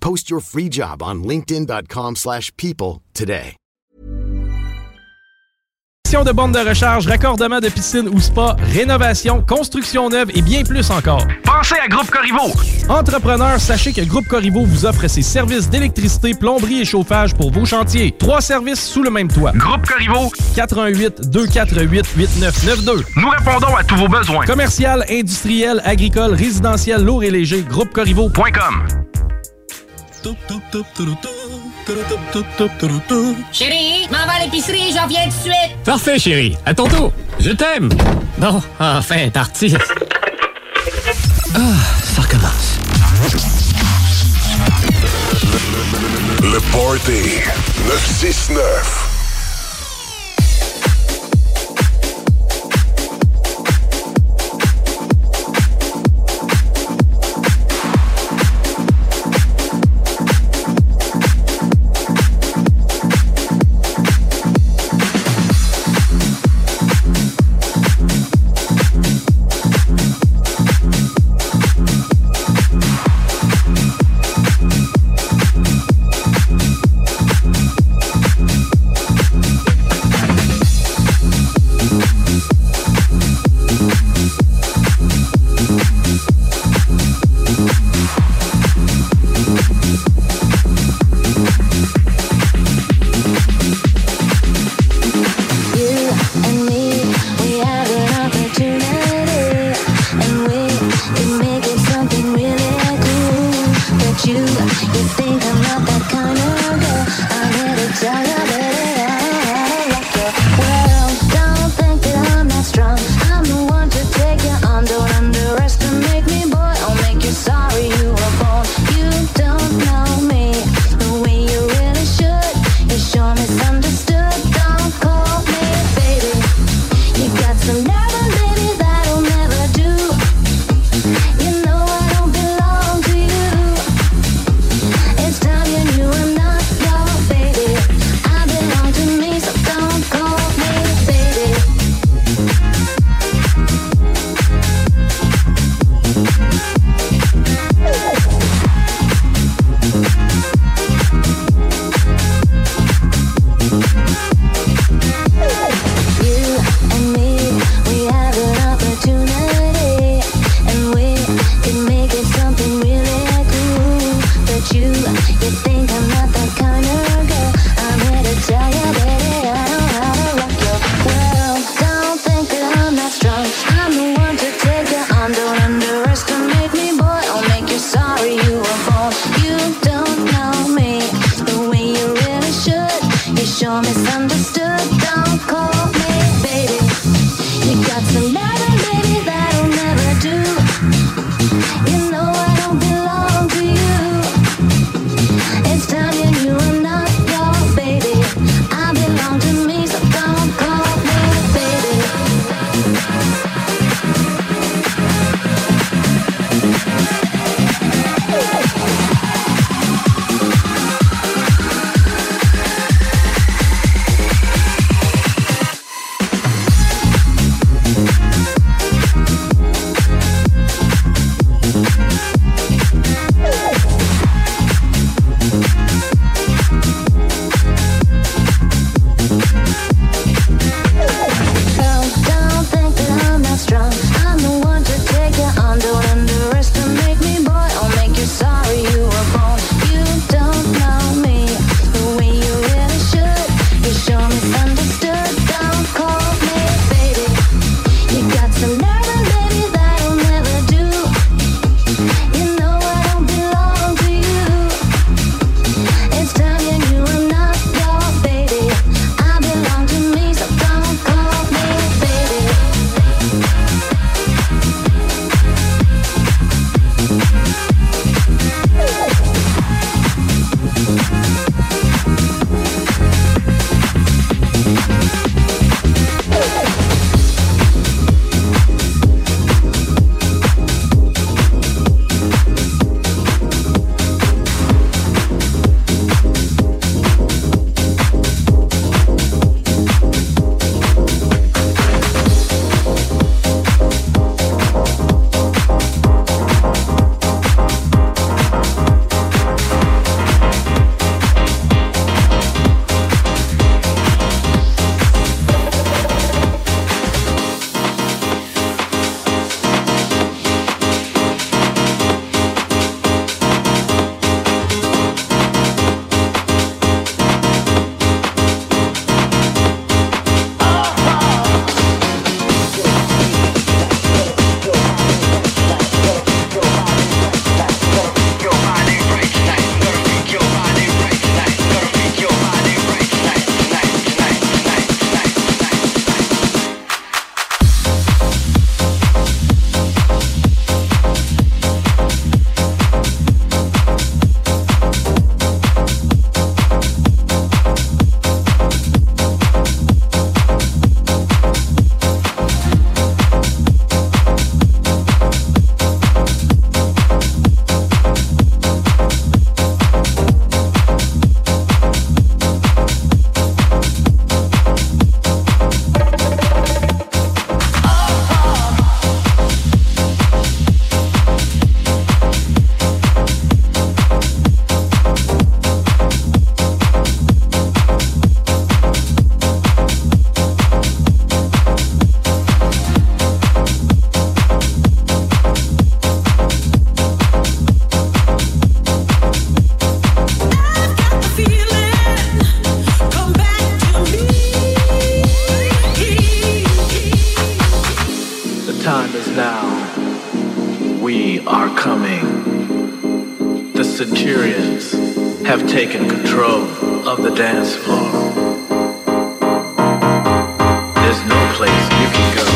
Post your free job on linkedin.com/people slash people today. de bornes de recharge, raccordement de piscine ou spa, rénovation, construction neuve et bien plus encore. Pensez à Groupe Corriveau. Entrepreneurs, sachez que Groupe Corriveau vous offre ses services d'électricité, plomberie et chauffage pour vos chantiers. Trois services sous le même toit. Groupe Corriveau. 88 248 8992. Nous répondons à tous vos besoins. Commercial, industriel, agricole, résidentiel, lourd et léger. GroupeCorriveau.com. Chérie, m'en va à l'épicerie, j'en viens tout de suite. Parfait, chérie. À ton tour. Je t'aime. Bon, enfin, parti. Ah, ça recommence. Le Party 969. have taken control of the dance floor. There's no place you can go.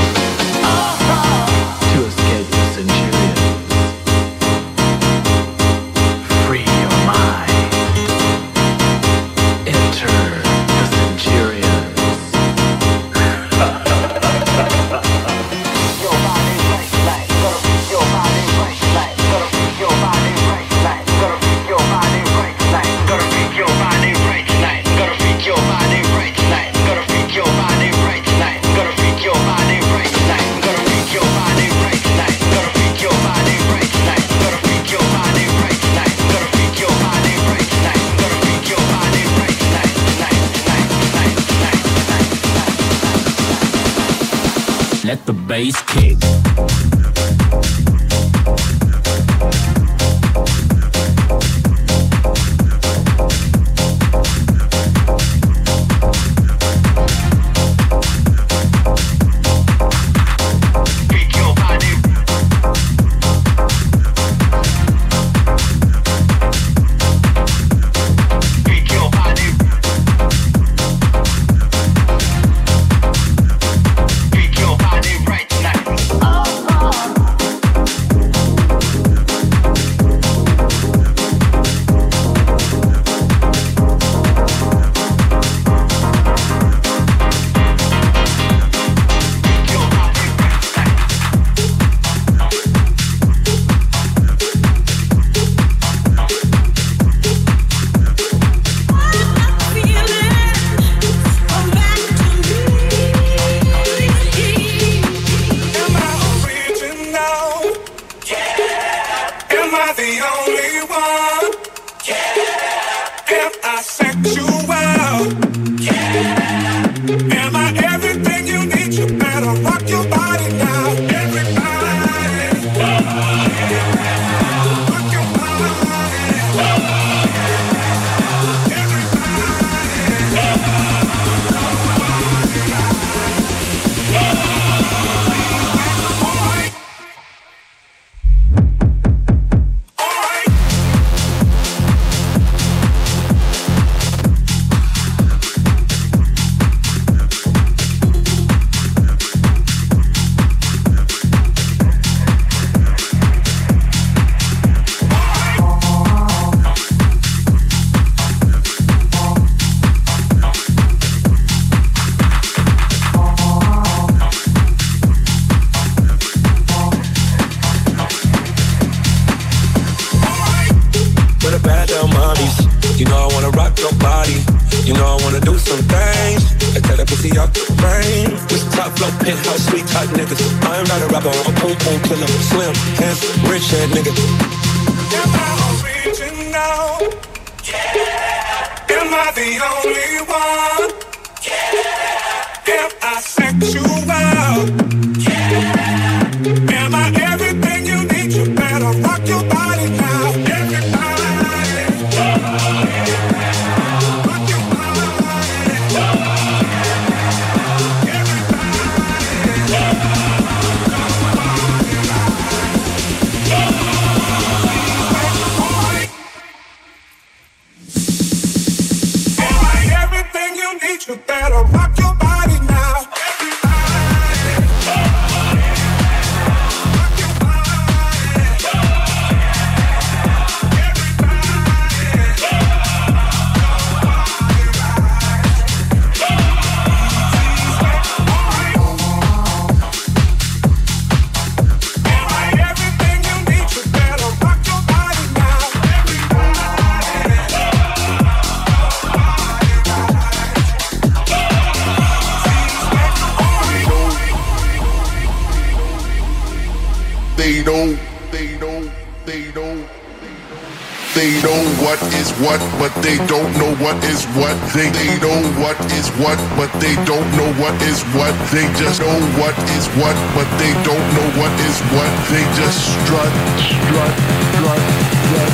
they don't know what is what. They, they know what is what, but they don't know what is what. They just know what is what, but they don't know what is what. They just strut, strut, strut, strut.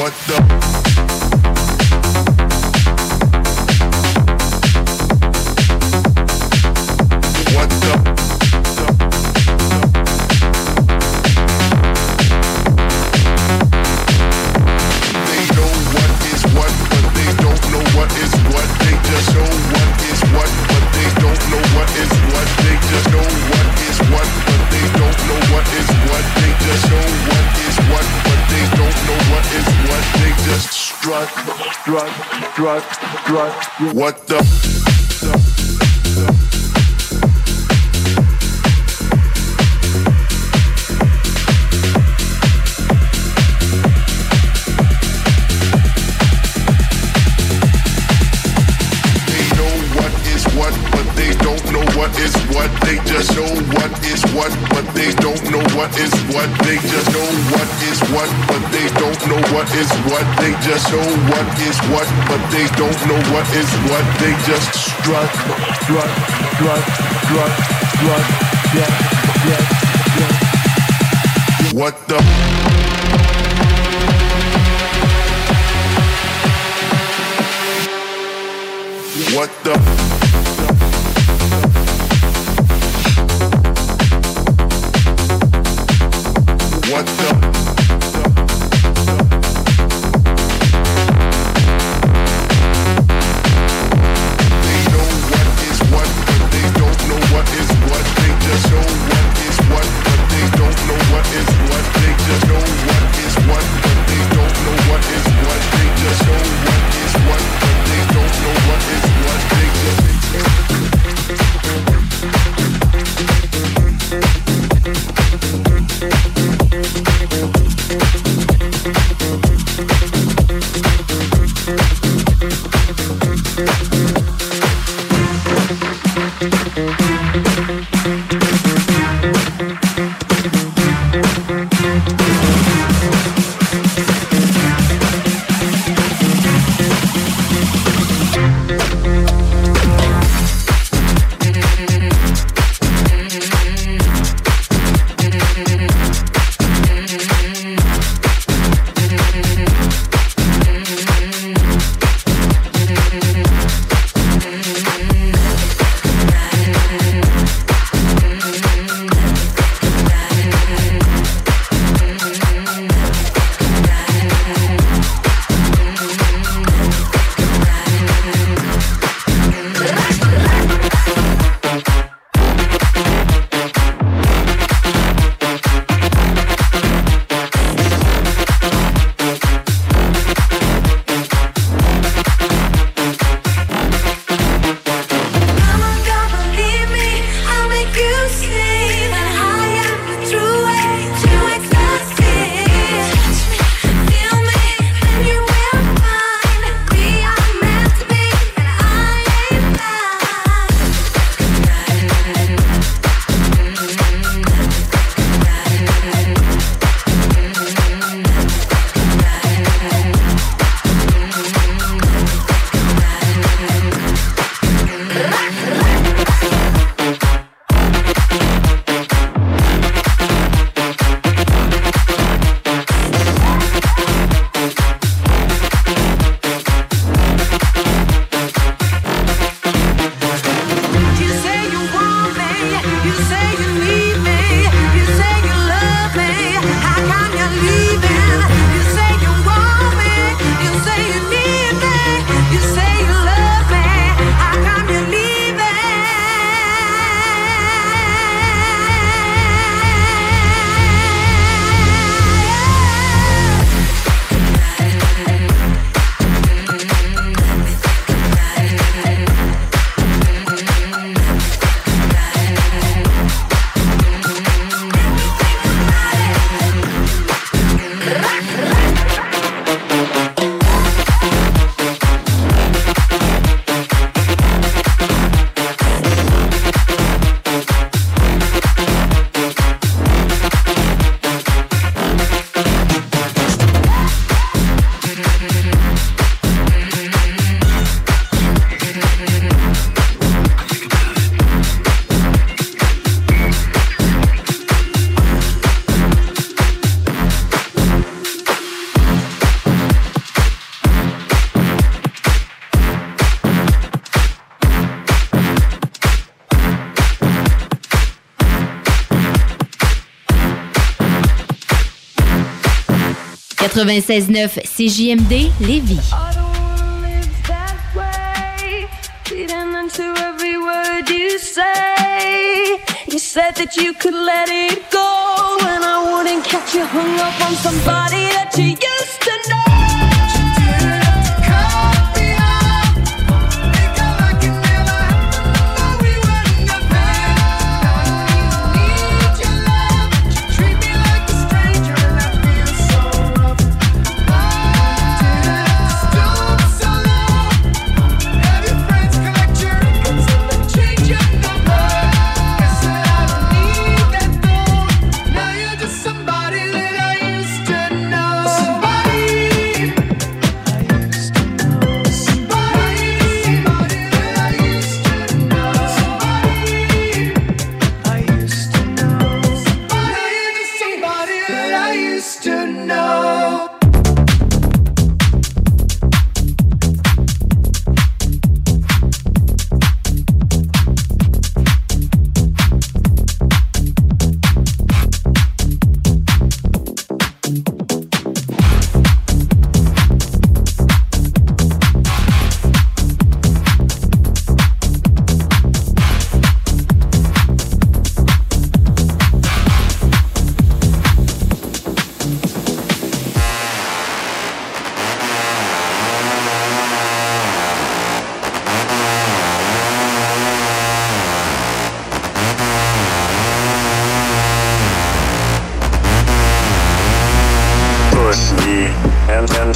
What the? drugs, drugs, what the? They don't know what is what. They just strut, strut, strut, strut, strut. Yeah, yeah, yeah. What the? 96.9 CJMD Lévis. You said that you could let it go, and I wouldn't catch you hung up on somebody that you used.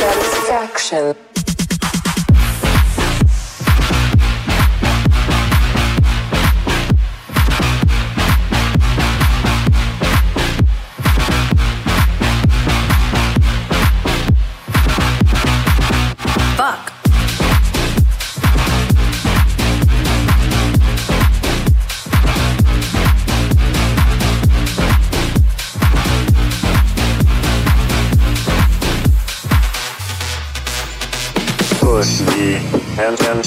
Satisfaction.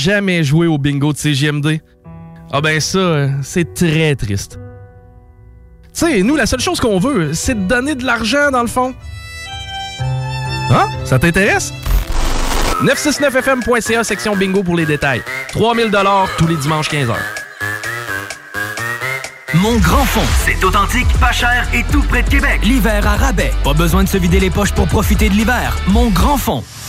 Jamais joué au bingo de CGMD? Ah ben ça, euh, c'est très triste. Tu sais, nous, la seule chose qu'on veut, c'est de donner de l'argent, dans le fond. Hein? Ça t'intéresse? 969fm.ca, section bingo pour les détails. 3000 tous les dimanches 15h. Mon grand fond. C'est authentique, pas cher et tout près de Québec. L'hiver à rabais. Pas besoin de se vider les poches pour profiter de l'hiver. Mon grand fond.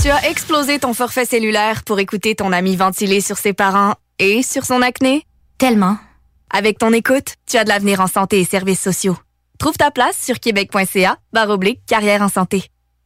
Tu as explosé ton forfait cellulaire pour écouter ton ami ventiler sur ses parents et sur son acné? Tellement. Avec ton écoute, tu as de l'avenir en santé et services sociaux. Trouve ta place sur québec.ca barre oblique carrière en santé.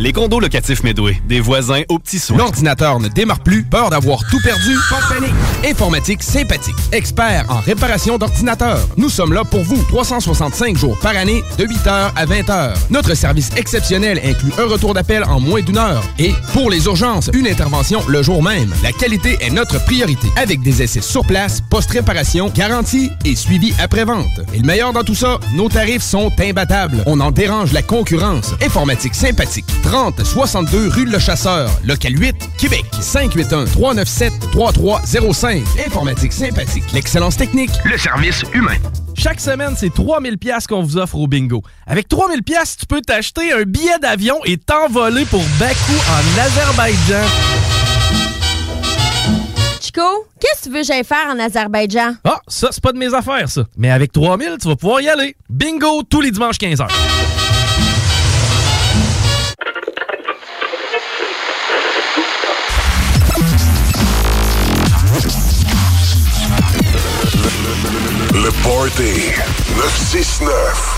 Les condos locatifs Medway, des voisins aux petits soins. L'ordinateur ne démarre plus, peur d'avoir tout perdu? Pas de panique. Informatique sympathique, expert en réparation d'ordinateurs. Nous sommes là pour vous, 365 jours par année, de 8h à 20h. Notre service exceptionnel inclut un retour d'appel en moins d'une heure. Et pour les urgences, une intervention le jour même. La qualité est notre priorité. Avec des essais sur place, post-réparation, garantie et suivi après-vente. Et le meilleur dans tout ça, nos tarifs sont imbattables. On en dérange la concurrence. Informatique sympathique. 30 62 rue Le Chasseur, local 8, Québec. 581 397 3305. Informatique sympathique. L'excellence technique. Le service humain. Chaque semaine, c'est 3000 pièces qu'on vous offre au bingo. Avec 3000 pièces, tu peux t'acheter un billet d'avion et t'envoler pour Bakou en Azerbaïdjan. Chico, qu'est-ce que tu veux que j'aille faire en Azerbaïdjan? Ah, ça, c'est pas de mes affaires, ça. Mais avec 3000, tu vas pouvoir y aller. Bingo tous les dimanches 15h. Party 969.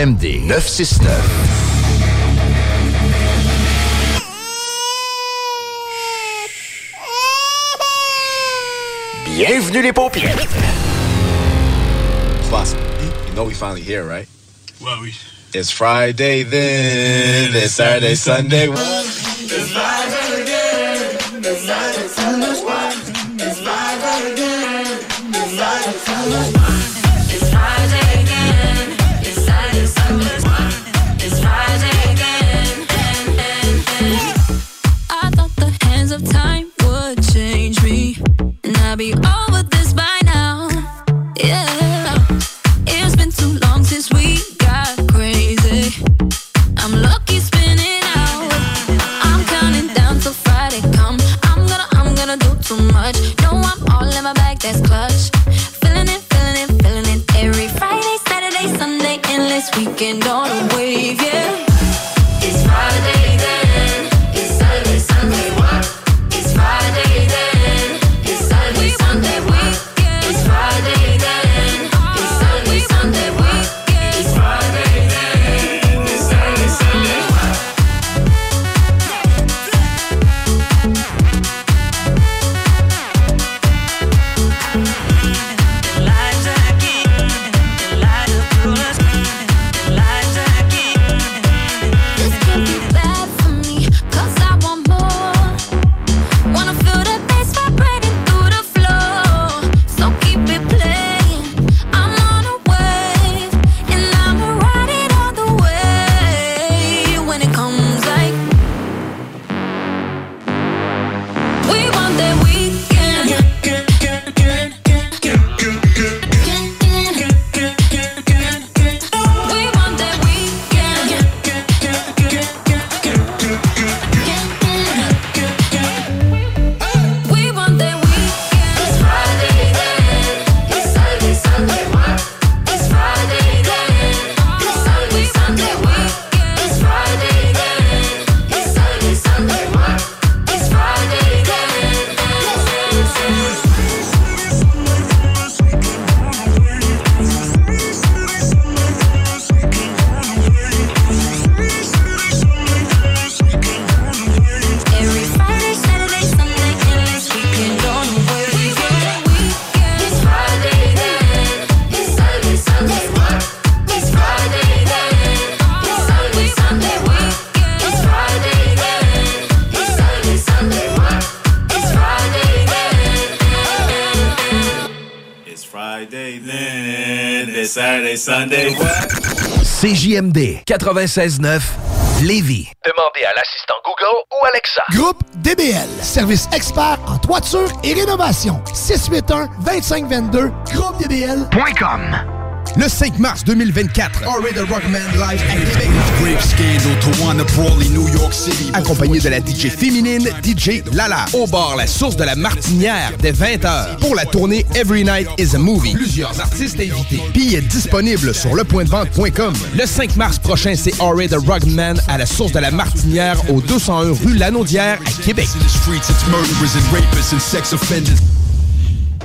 CJMD 969. Bienvenue les you know we finally here, right? Well, we. It's Friday then. It's Saturday, Sunday. CJMD 96.9 Lévis. Demandez à l'assistant Google ou Alexa. Groupe DBL, service expert en toiture et rénovation. 681-2522, groupedbl.com. Le 5 mars 2024, Already the Rockman live à Québec. Grave scandal to wanna Brawley, New York City. accompagné de la DJ féminine DJ Lala, au bar La Source de la Martinière dès 20h pour la tournée Every Night is a Movie. Plusieurs artistes invités. Billets disponibles sur lepointdevente.com. Le 5 mars prochain, c'est Ray the Rugman à la Source de la Martinière au 201 rue Lanaudière à Québec.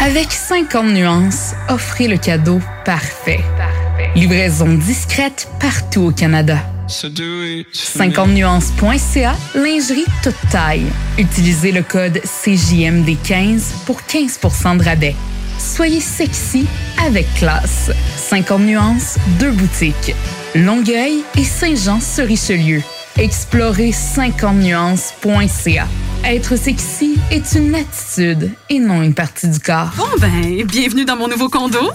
Avec 50 nuances, offrez le cadeau parfait. Livraison discrète partout au Canada. 50nuances.ca, lingerie toute taille. Utilisez le code CJMD15 pour 15% de rabais. Soyez sexy avec classe. 50 nuances, deux boutiques. Longueuil et Saint-Jean-sur-Richelieu. Explorez 50nuances.ca. Être sexy est une attitude et non une partie du corps. Bon ben, bienvenue dans mon nouveau condo.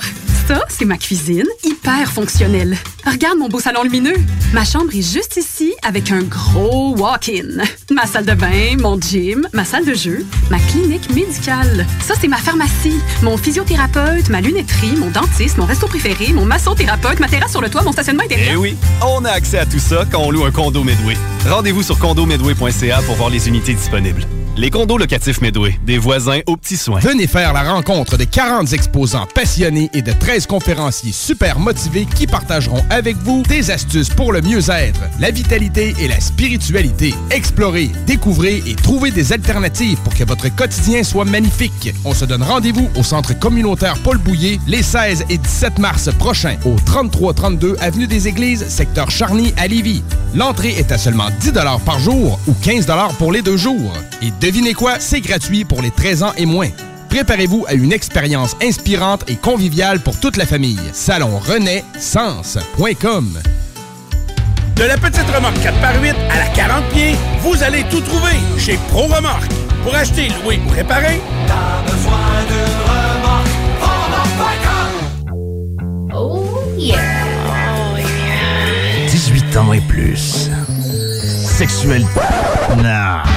Ça, c'est ma cuisine, hyper fonctionnelle. Regarde mon beau salon lumineux. Ma chambre est juste ici avec un gros walk-in. Ma salle de bain, mon gym, ma salle de jeu, ma clinique médicale. Ça, c'est ma pharmacie, mon physiothérapeute, ma lunetterie, mon dentiste, mon resto préféré, mon massothérapeute, ma terrasse sur le toit, mon stationnement intérieur. Eh oui, on a accès à tout ça quand on loue un condo Medway. Rendez-vous sur condomedway.ca pour voir les unités disponibles. Les condos locatifs Medway, des voisins aux petits soins. Venez faire la rencontre de 40 exposants passionnés et de 13 conférenciers super motivés qui partageront avec vous des astuces pour le mieux-être, la vitalité et la spiritualité. Explorez, découvrez et trouvez des alternatives pour que votre quotidien soit magnifique. On se donne rendez-vous au centre communautaire Paul Bouillet les 16 et 17 mars prochains au 3332 avenue des Églises, secteur Charny à Lévis. L'entrée est à seulement 10 par jour ou 15 pour les deux jours. Devinez quoi, c'est gratuit pour les 13 ans et moins. Préparez-vous à une expérience inspirante et conviviale pour toute la famille. Salon Sens.com De la petite remorque 4x8 à la 40 pieds, vous allez tout trouver chez Pro Remorque. Pour acheter, louer ou réparer, T'as besoin de remorque, remorque.com. Oh yeah. 18 ans et plus. Sexuel. Non.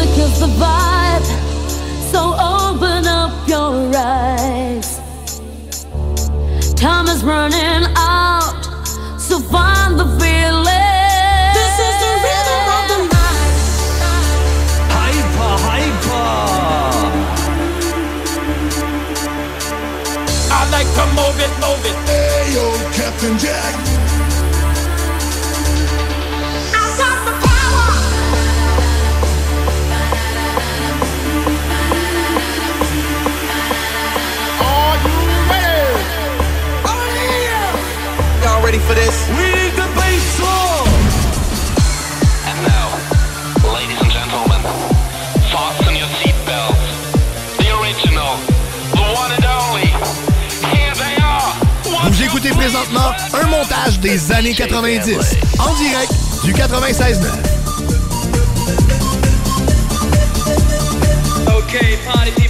Music is the vibe, so open up your eyes. Time is running out, so find the feeling. This is the rhythm of the night. Hyper, hyper. I like to move it, move it. Hey, yo, Captain Jack. Ready for this? We need the bass drum. And now, ladies and gentlemen, fasten your seatbelts. The original, the one and only. Here they are. Vous écoutez présentement un montage des années 90 en direct du 96.9. Okay, party people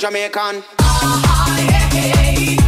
The Indian, and Jamaican. Le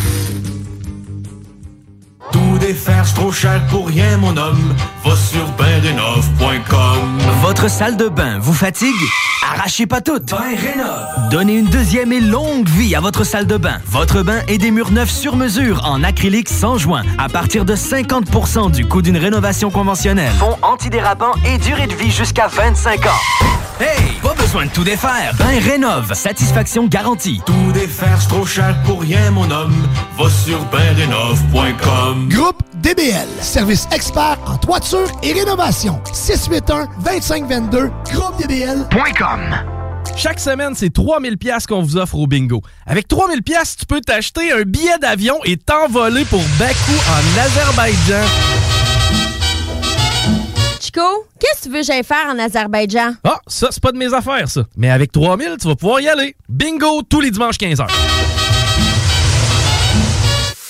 Tout trop cher pour rien, mon homme. Va sur. Votre salle de bain vous fatigue? Arrachez pas toutes. Ben rénov. Donnez une deuxième et longue vie à votre salle de bain. Votre bain et des murs neufs sur mesure en acrylique sans joint à partir de 50% du coût d'une rénovation conventionnelle. Fond antidérapant et durée de vie jusqu'à 25 ans. Hey, pas besoin de tout défaire. Ben rénove, satisfaction garantie. Tout défaire, c'est trop cher pour rien, mon homme. Va sur bendenov.com. Groupe DBL, service expert en toiture et rénovation. 681-2522, groupedbl.com. Chaque semaine, c'est 3000 pièces qu'on vous offre au bingo. Avec 3000 pièces, tu peux t'acheter un billet d'avion et t'envoler pour Bakou en Azerbaïdjan. Qu'est-ce que tu veux que faire en Azerbaïdjan? Ah, ça, c'est pas de mes affaires, ça. Mais avec 3000, tu vas pouvoir y aller. Bingo tous les dimanches 15h.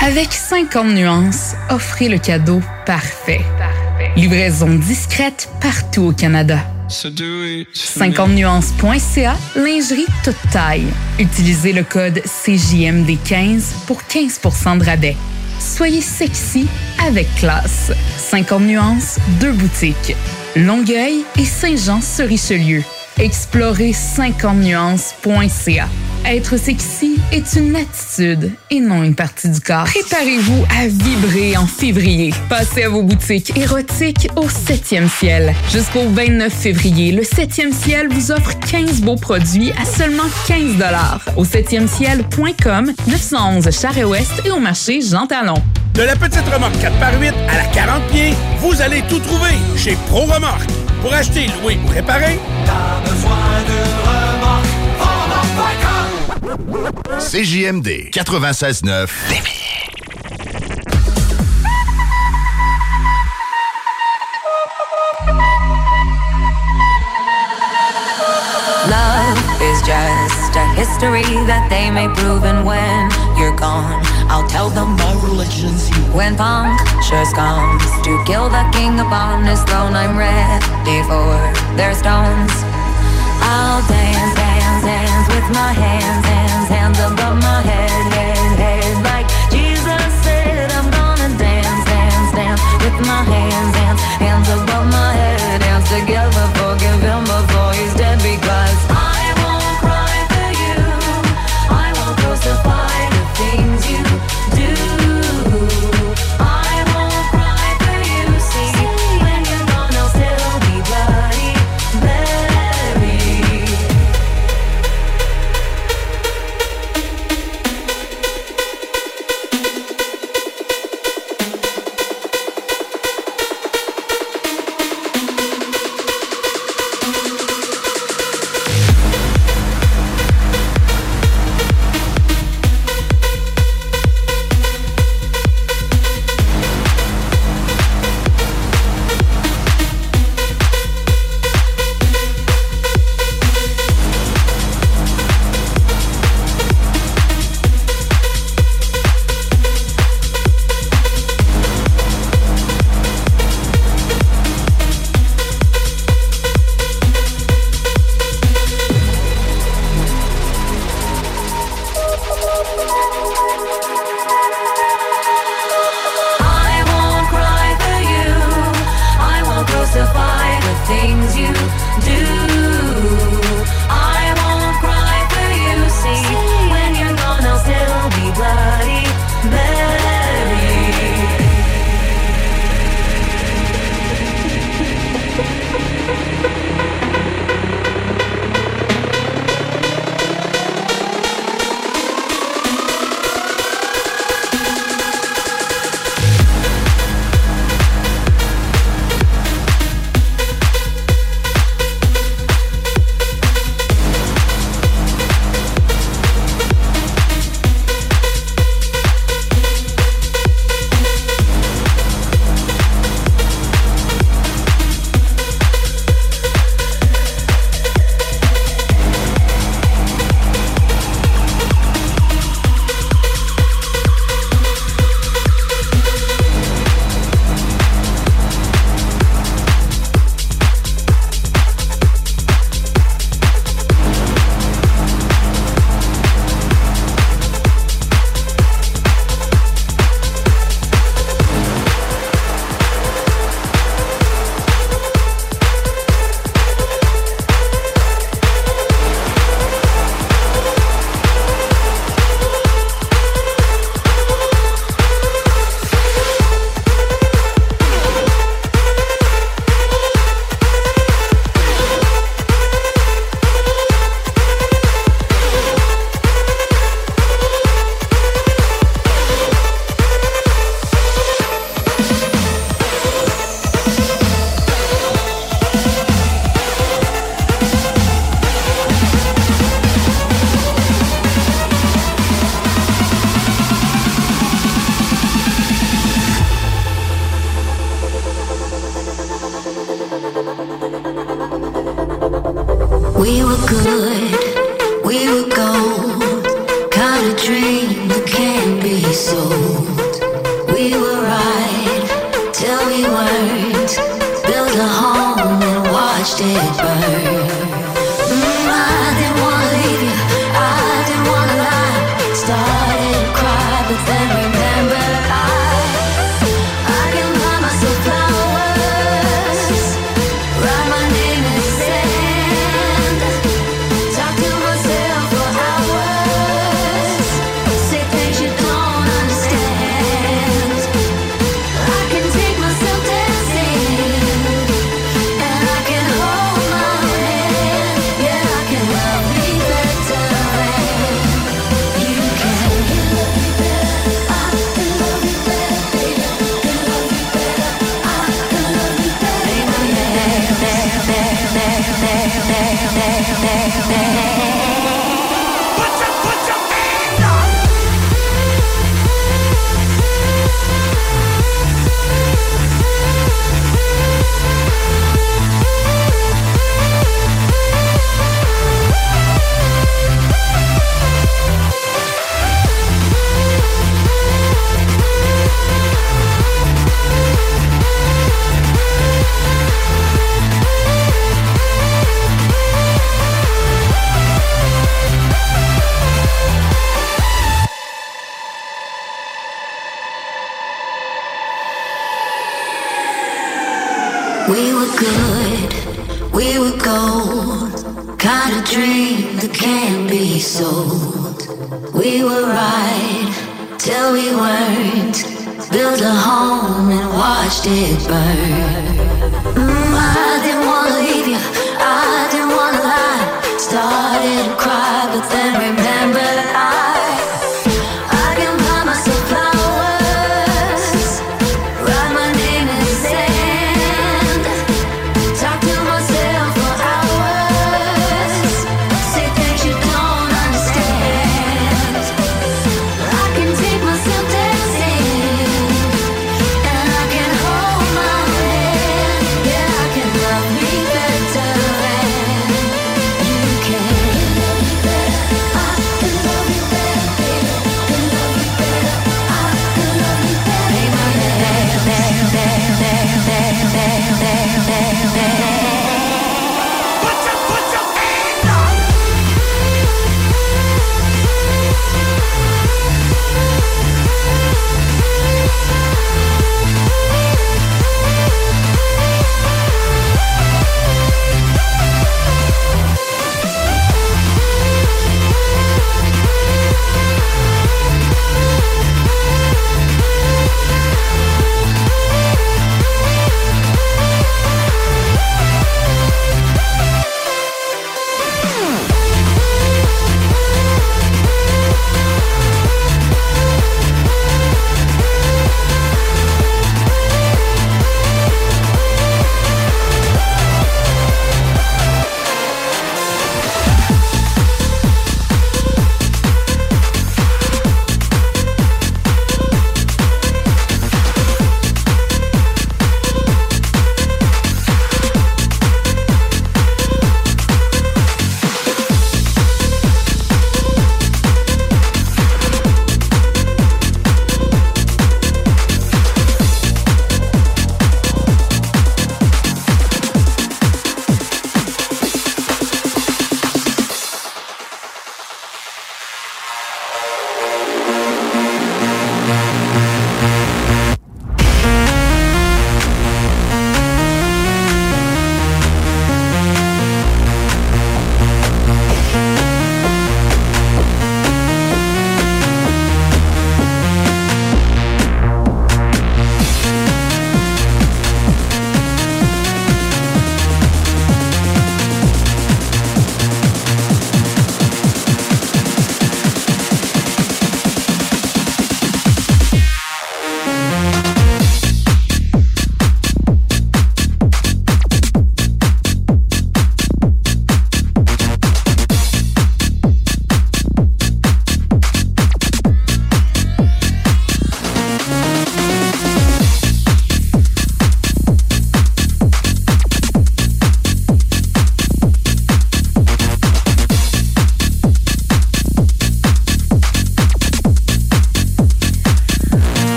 Avec 50 nuances, offrez le cadeau parfait. Livraison discrète partout au Canada. 50nuances.ca, lingerie toute taille. Utilisez le code CJMD15 pour 15% de rabais. Soyez sexy avec classe. 50 nuances, deux boutiques. Longueuil et Saint-Jean-sur-Richelieu. Explorez 50nuances.ca. Être sexy est une attitude et non une partie du corps. Préparez-vous à vibrer en février. Passez à vos boutiques érotiques au 7e ciel. Jusqu'au 29 février, le 7e ciel vous offre 15 beaux produits à seulement 15 Au 7e ciel.com, 911 Charest-Ouest et au marché Jean Talon. De la petite remorque 4x8 à la 40 pieds, vous allez tout trouver chez Pro Remorque. Pour acheter, louer ou réparer, T'as besoin d'une remorque, CJMD 96.9 Love is just a history that they may prove, and when you're gone, I'll tell them my religion's you. When punctures comes to kill the king upon his throne, I'm ready for their stones. I'll dance, dance, dance with my hands, hands, hands above my head, head, head. Like Jesus said, I'm gonna dance, dance, dance with my hands, hands,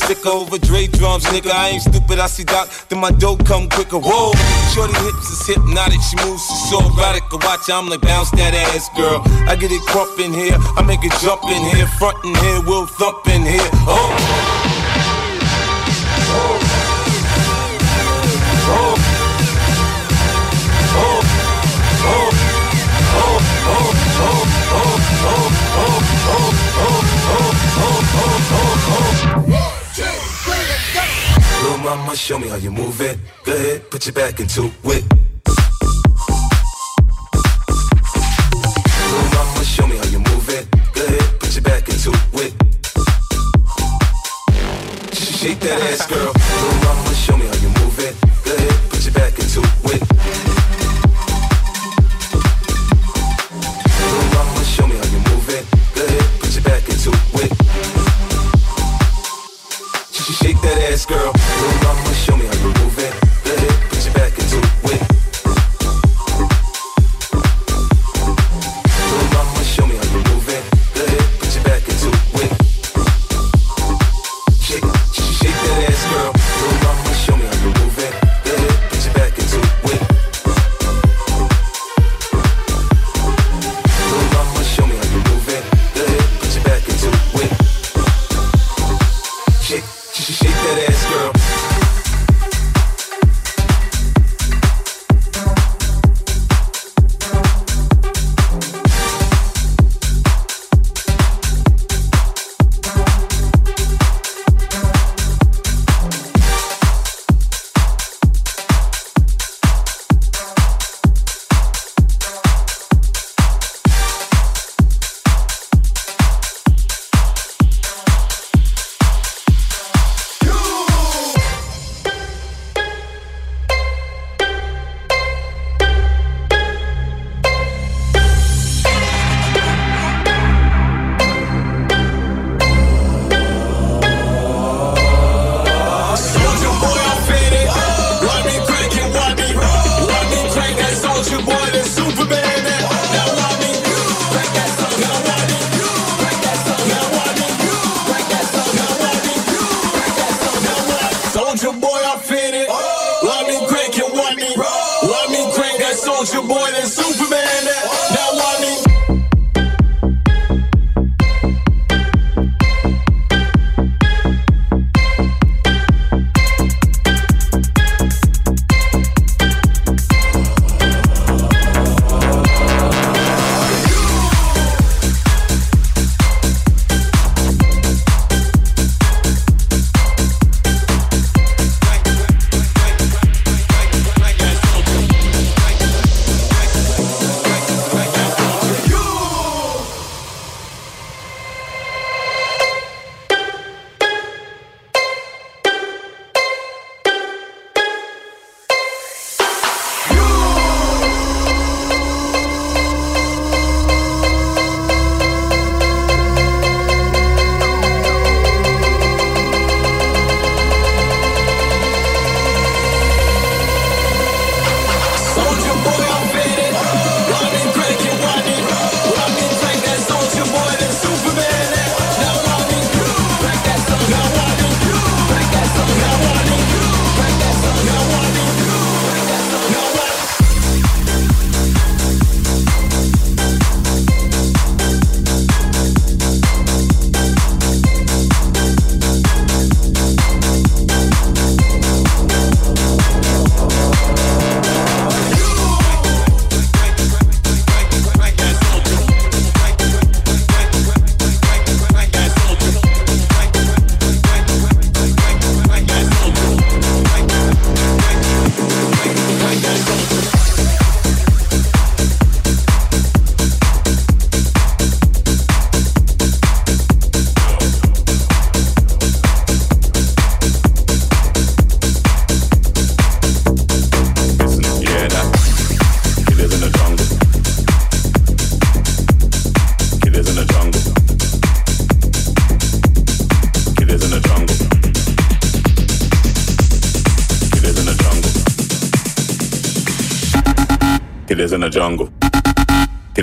down, over Dre drums, nigga. I ain't stupid, I see Doc, then my dope come quicker. Whoa, shorty hips is hypnotic, she moves, she's so erotic. I watch, I'm like bounce that ass, girl. I get it crump in here, I make it jump in here, front in here, we'll thump in here. Oh. mama, show me how you move it. Go ahead, put your back into it.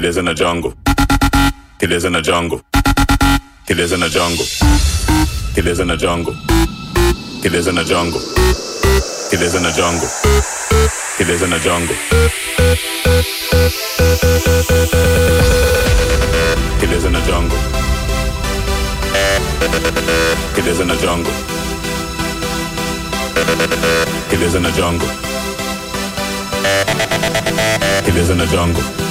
He in a jungle. He in a jungle. He in a jungle. He in a jungle. He in a jungle. He in a jungle. He in a jungle. He in a jungle. He in a jungle. He in a jungle. He in a jungle.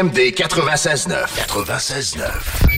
CJMD 96.9. 96.9.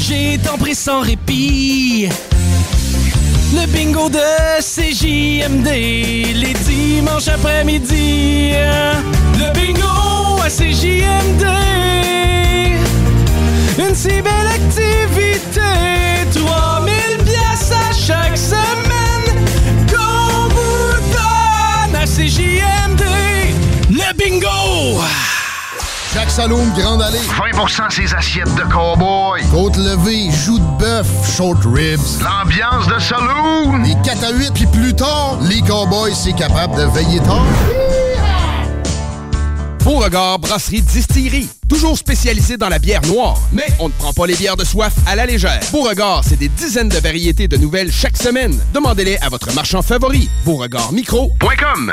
J'ai tant pris sans répit. Le bingo de CJMD, les dimanches après-midi. Le bingo à CJMD. Une si belle activité, 3000 pièces à chaque semaine qu'on vous donne à CJMD. Le bingo! Jacques Saloon, Grande Allée. 20% ses assiettes de cowboy. Côte levée, joues de bœuf, short ribs. L'ambiance de saloon. Les 4 à 8, puis plus tard, les cowboys, c'est capable de veiller tard. Beauregard Brasserie Distillerie. Toujours spécialisé dans la bière noire, mais on ne prend pas les bières de soif à la légère. Beauregard, c'est des dizaines de variétés de nouvelles chaque semaine. Demandez-les à votre marchand favori. Beauregardmicro.com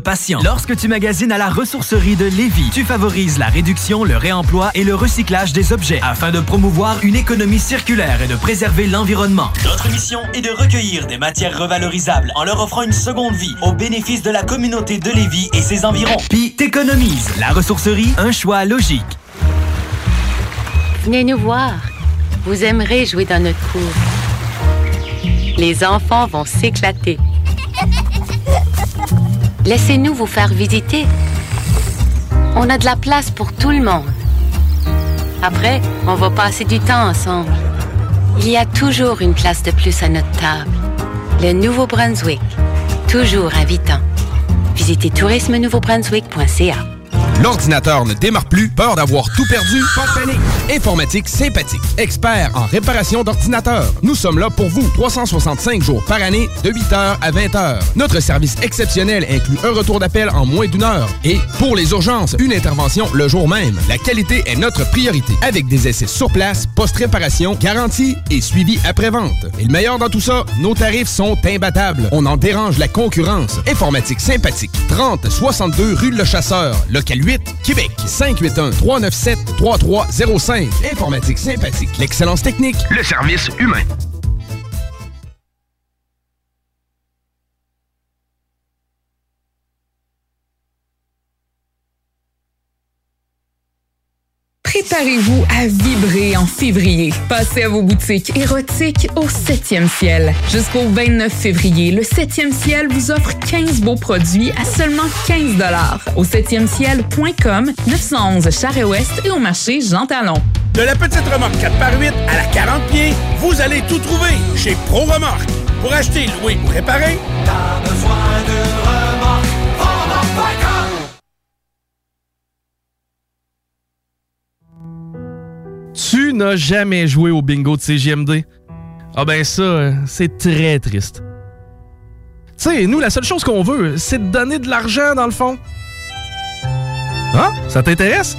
patients. Lorsque tu magasines à la ressourcerie de Lévis, tu favorises la réduction, le réemploi et le recyclage des objets afin de promouvoir une économie circulaire et de préserver l'environnement. Notre mission est de recueillir des matières revalorisables en leur offrant une seconde vie au bénéfice de la communauté de Lévis et ses environs. Puis t'économises. La ressourcerie, un choix logique. Venez nous voir. Vous aimerez jouer dans notre cour. Les enfants vont s'éclater. Laissez-nous vous faire visiter. On a de la place pour tout le monde. Après, on va passer du temps ensemble. Il y a toujours une place de plus à notre table. Le Nouveau-Brunswick. Toujours invitant. Visitez tourisme-nouveau-brunswick.ca. L'ordinateur ne démarre plus, peur d'avoir tout perdu? Pas de panique! Informatique sympathique, expert en réparation d'ordinateurs. Nous sommes là pour vous, 365 jours par année, de 8h à 20h. Notre service exceptionnel inclut un retour d'appel en moins d'une heure. Et pour les urgences, une intervention le jour même. La qualité est notre priorité, avec des essais sur place, post-réparation, garantie et suivi après-vente. Et le meilleur dans tout ça, nos tarifs sont imbattables. On en dérange la concurrence. Informatique sympathique, 30 62 rue Le Chasseur, local 8, Québec. 581-397-3305. Informatique sympathique. L'excellence technique. Le service humain. Préparez-vous à vibrer en février. Passez à vos boutiques érotiques au 7e ciel. Jusqu'au 29 février, le 7e ciel vous offre 15 beaux produits à seulement 15 Au 7e ciel.com, 911 Charest-Ouest et au marché Jean Talon. De la petite remorque 4x8 à la 40 pieds, vous allez tout trouver chez Pro Remorque. Pour acheter, louer ou réparer, T'as besoin d'une remorque, Tu n'as jamais joué au bingo de CGMD? Ah ben ça, euh, c'est très triste. Tu sais, nous, la seule chose qu'on veut, c'est de donner de l'argent, dans le fond. Hein? Ça t'intéresse?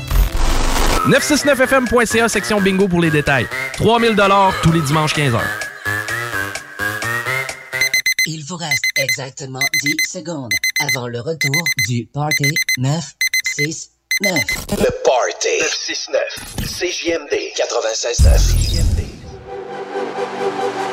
969fm.ca, section bingo pour les détails. 3000 tous les dimanches 15h. Il vous reste exactement 10 secondes avant le retour du Party 969. Le Party 969. CJMD 96.9.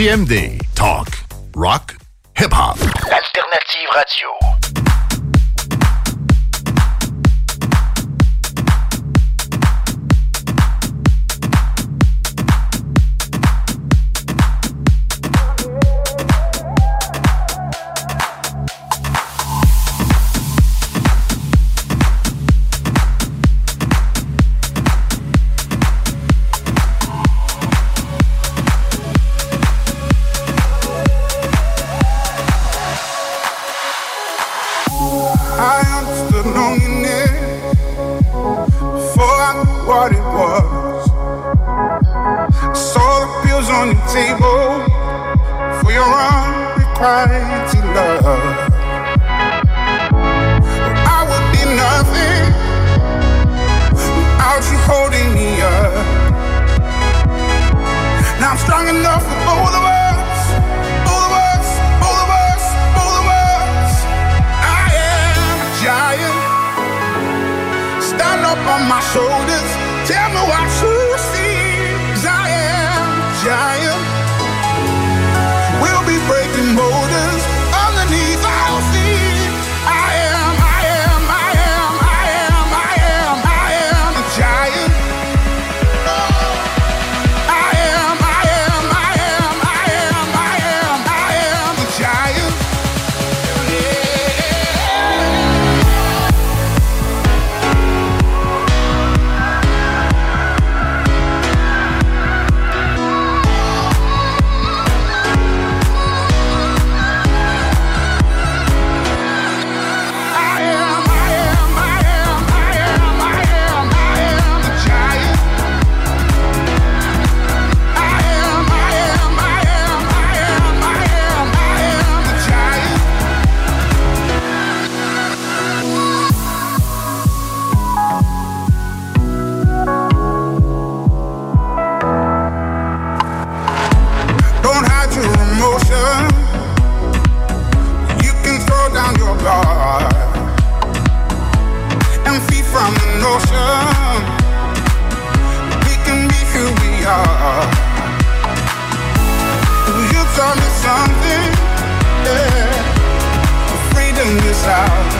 CJMD. Out.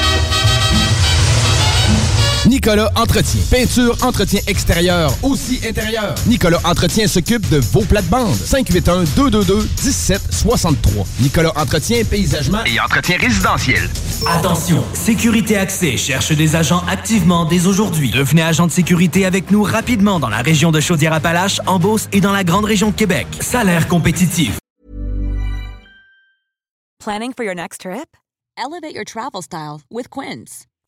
Nicolas Entretien. Peinture, entretien extérieur, aussi intérieur. Nicolas Entretien s'occupe de vos plates-bandes. 581-222-1763. Nicolas Entretien, paysagement et entretien résidentiel. Attention, Sécurité Accès cherche des agents activement dès aujourd'hui. Devenez agent de sécurité avec nous rapidement dans la région de Chaudière-Appalaches, en Beauce et dans la grande région de Québec. Salaire compétitif. Planning for your next trip? Elevate your travel style with Quince.